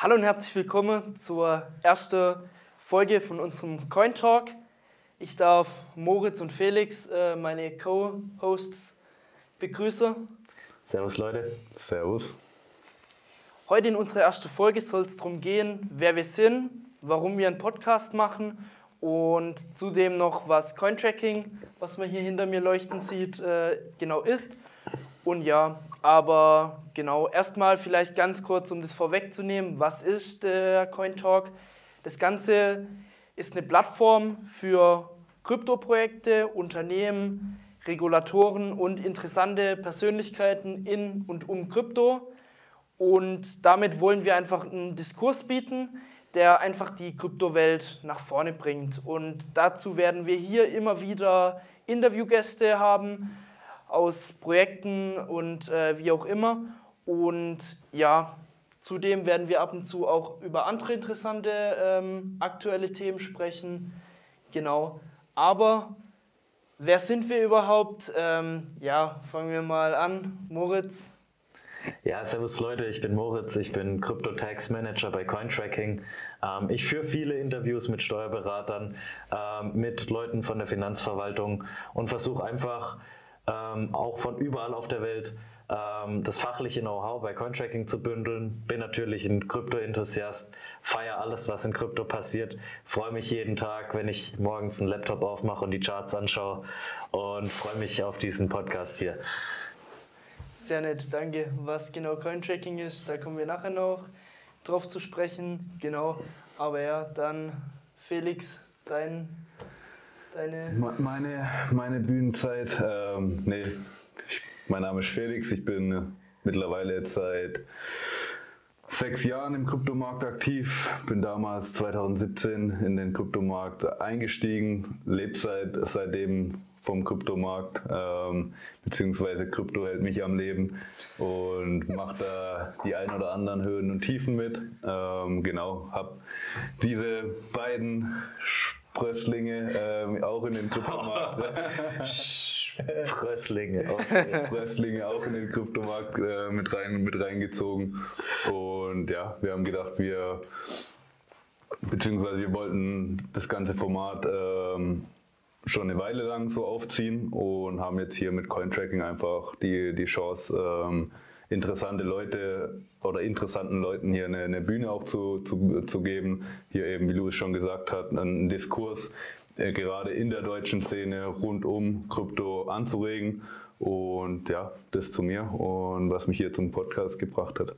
Hallo und herzlich willkommen zur ersten Folge von unserem Coin Talk. Ich darf Moritz und Felix, äh, meine Co-Hosts, begrüßen. Servus Leute. Servus. Heute in unserer ersten Folge soll es darum gehen, wer wir sind, warum wir einen Podcast machen und zudem noch, was Cointracking, was man hier hinter mir leuchten sieht, äh, genau ist. Und ja, aber genau, erstmal vielleicht ganz kurz, um das vorwegzunehmen, was ist der CoinTalk? Das Ganze ist eine Plattform für Kryptoprojekte, Unternehmen, Regulatoren und interessante Persönlichkeiten in und um Krypto. Und damit wollen wir einfach einen Diskurs bieten, der einfach die Kryptowelt nach vorne bringt. Und dazu werden wir hier immer wieder Interviewgäste haben aus Projekten und äh, wie auch immer. Und ja, zudem werden wir ab und zu auch über andere interessante ähm, aktuelle Themen sprechen. Genau. Aber wer sind wir überhaupt? Ähm, ja, fangen wir mal an. Moritz. Ja, servus Leute, ich bin Moritz, ich bin Crypto-Tax Manager bei Cointracking. Ähm, ich führe viele Interviews mit Steuerberatern, ähm, mit Leuten von der Finanzverwaltung und versuche einfach ähm, auch von überall auf der Welt ähm, das fachliche Know-how bei Cointracking zu bündeln. Bin natürlich ein Krypto-Enthusiast, feiere alles, was in Krypto passiert, freue mich jeden Tag, wenn ich morgens einen Laptop aufmache und die Charts anschaue und freue mich auf diesen Podcast hier. Sehr nett, danke. Was genau Cointracking ist, da kommen wir nachher noch drauf zu sprechen. Genau, aber ja, dann Felix, dein deine. Meine, meine Bühnenzeit, ähm, nee, mein Name ist Felix, ich bin mittlerweile jetzt seit sechs Jahren im Kryptomarkt aktiv, bin damals 2017 in den Kryptomarkt eingestiegen, lebe seit, seitdem vom Kryptomarkt, ähm, beziehungsweise Krypto hält mich am Leben und macht da die ein oder anderen Höhen und Tiefen mit. Ähm, genau, habe diese beiden Sprösslinge ähm, auch in den Kryptomarkt. Frösslinge. Okay. Frösslinge auch in den Kryptomarkt äh, mit, rein, mit reingezogen. Und ja, wir haben gedacht, wir, beziehungsweise wir wollten das ganze Format ähm, schon eine Weile lang so aufziehen und haben jetzt hier mit Cointracking einfach die, die Chance, ähm, interessante Leute oder interessanten Leuten hier eine, eine Bühne auch zu, zu, zu, geben. Hier eben, wie Louis schon gesagt hat, einen Diskurs äh, gerade in der deutschen Szene rund um Krypto anzuregen. Und ja, das zu mir und was mich hier zum Podcast gebracht hat.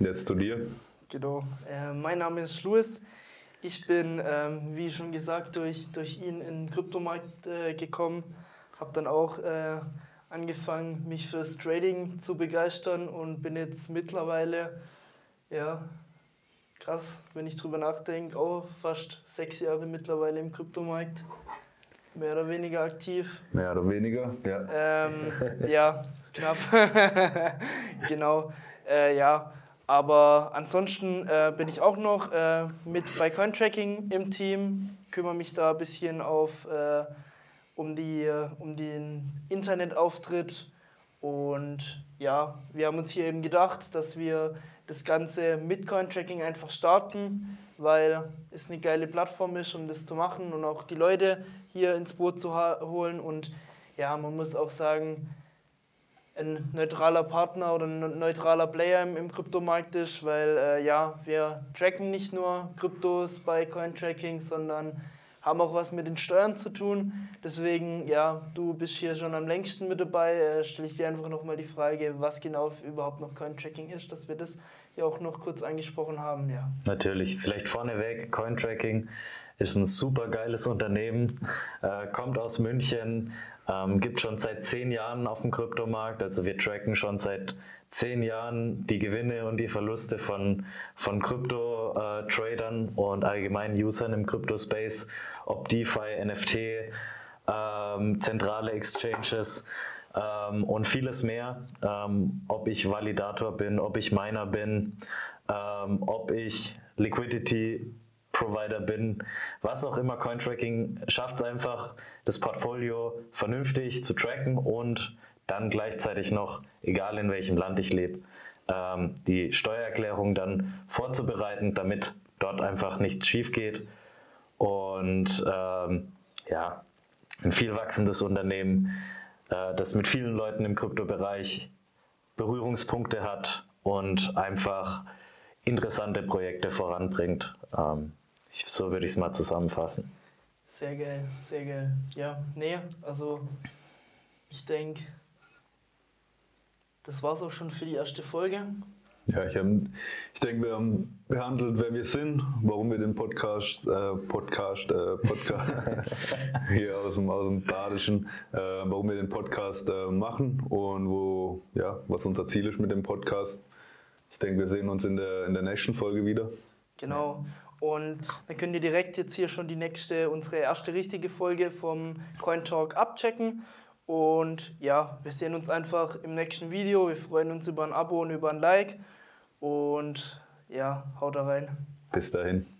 Jetzt zu dir. Genau, äh, mein Name ist Louis. Ich bin, ähm, wie schon gesagt, durch, durch ihn in den Kryptomarkt äh, gekommen, habe dann auch äh, angefangen, mich fürs Trading zu begeistern und bin jetzt mittlerweile, ja, krass, wenn ich drüber nachdenke, auch fast sechs Jahre mittlerweile im Kryptomarkt. Mehr oder weniger aktiv. Mehr oder weniger, ja. Ähm, ja, knapp. genau, äh, ja. Aber ansonsten äh, bin ich auch noch äh, mit bei Cointracking im Team, kümmere mich da ein bisschen auf äh, um, die, um den Internetauftritt. Und ja, wir haben uns hier eben gedacht, dass wir das Ganze mit Cointracking einfach starten, weil es eine geile Plattform ist, um das zu machen und auch die Leute hier ins Boot zu holen. Und ja, man muss auch sagen, ein neutraler Partner oder ein neutraler Player im, im Kryptomarkt ist, weil äh, ja, wir tracken nicht nur Kryptos bei Cointracking, sondern haben auch was mit den Steuern zu tun. Deswegen, ja, du bist hier schon am längsten mit dabei. Äh, Stelle ich dir einfach nochmal die Frage, was genau überhaupt noch Cointracking ist, dass wir das ja auch noch kurz angesprochen haben. Ja. Natürlich, vielleicht vorneweg, Cointracking ist ein super geiles Unternehmen, äh, kommt aus München, ähm, gibt schon seit zehn Jahren auf dem Kryptomarkt. Also wir tracken schon seit zehn Jahren die Gewinne und die Verluste von, von Krypto-Tradern äh, und allgemeinen Usern im Krypto-Space, ob DeFi, NFT, ähm, zentrale Exchanges ähm, und vieles mehr. Ähm, ob ich Validator bin, ob ich Miner bin, ähm, ob ich Liquidity Provider bin, was auch immer, Cointracking schafft es einfach, das Portfolio vernünftig zu tracken und dann gleichzeitig noch, egal in welchem Land ich lebe, ähm, die Steuererklärung dann vorzubereiten, damit dort einfach nichts schief geht. Und ähm, ja, ein viel wachsendes Unternehmen, äh, das mit vielen Leuten im Kryptobereich Berührungspunkte hat und einfach interessante Projekte voranbringt. Ähm, ich, so würde ich es mal zusammenfassen. Sehr geil, sehr geil. Ja, nee, also ich denke, das war es auch schon für die erste Folge. Ja, ich, ich denke, wir haben behandelt, wer wir sind, warum wir den Podcast, äh, Podcast, äh, Podcast hier aus dem, aus dem Badischen, äh, warum wir den Podcast äh, machen und wo, ja, was unser Ziel ist mit dem Podcast. Ich denke, wir sehen uns in der, in der nächsten Folge wieder. Genau. Und dann könnt ihr direkt jetzt hier schon die nächste, unsere erste richtige Folge vom Coin Talk abchecken. Und ja, wir sehen uns einfach im nächsten Video. Wir freuen uns über ein Abo und über ein Like. Und ja, haut da rein. Bis dahin.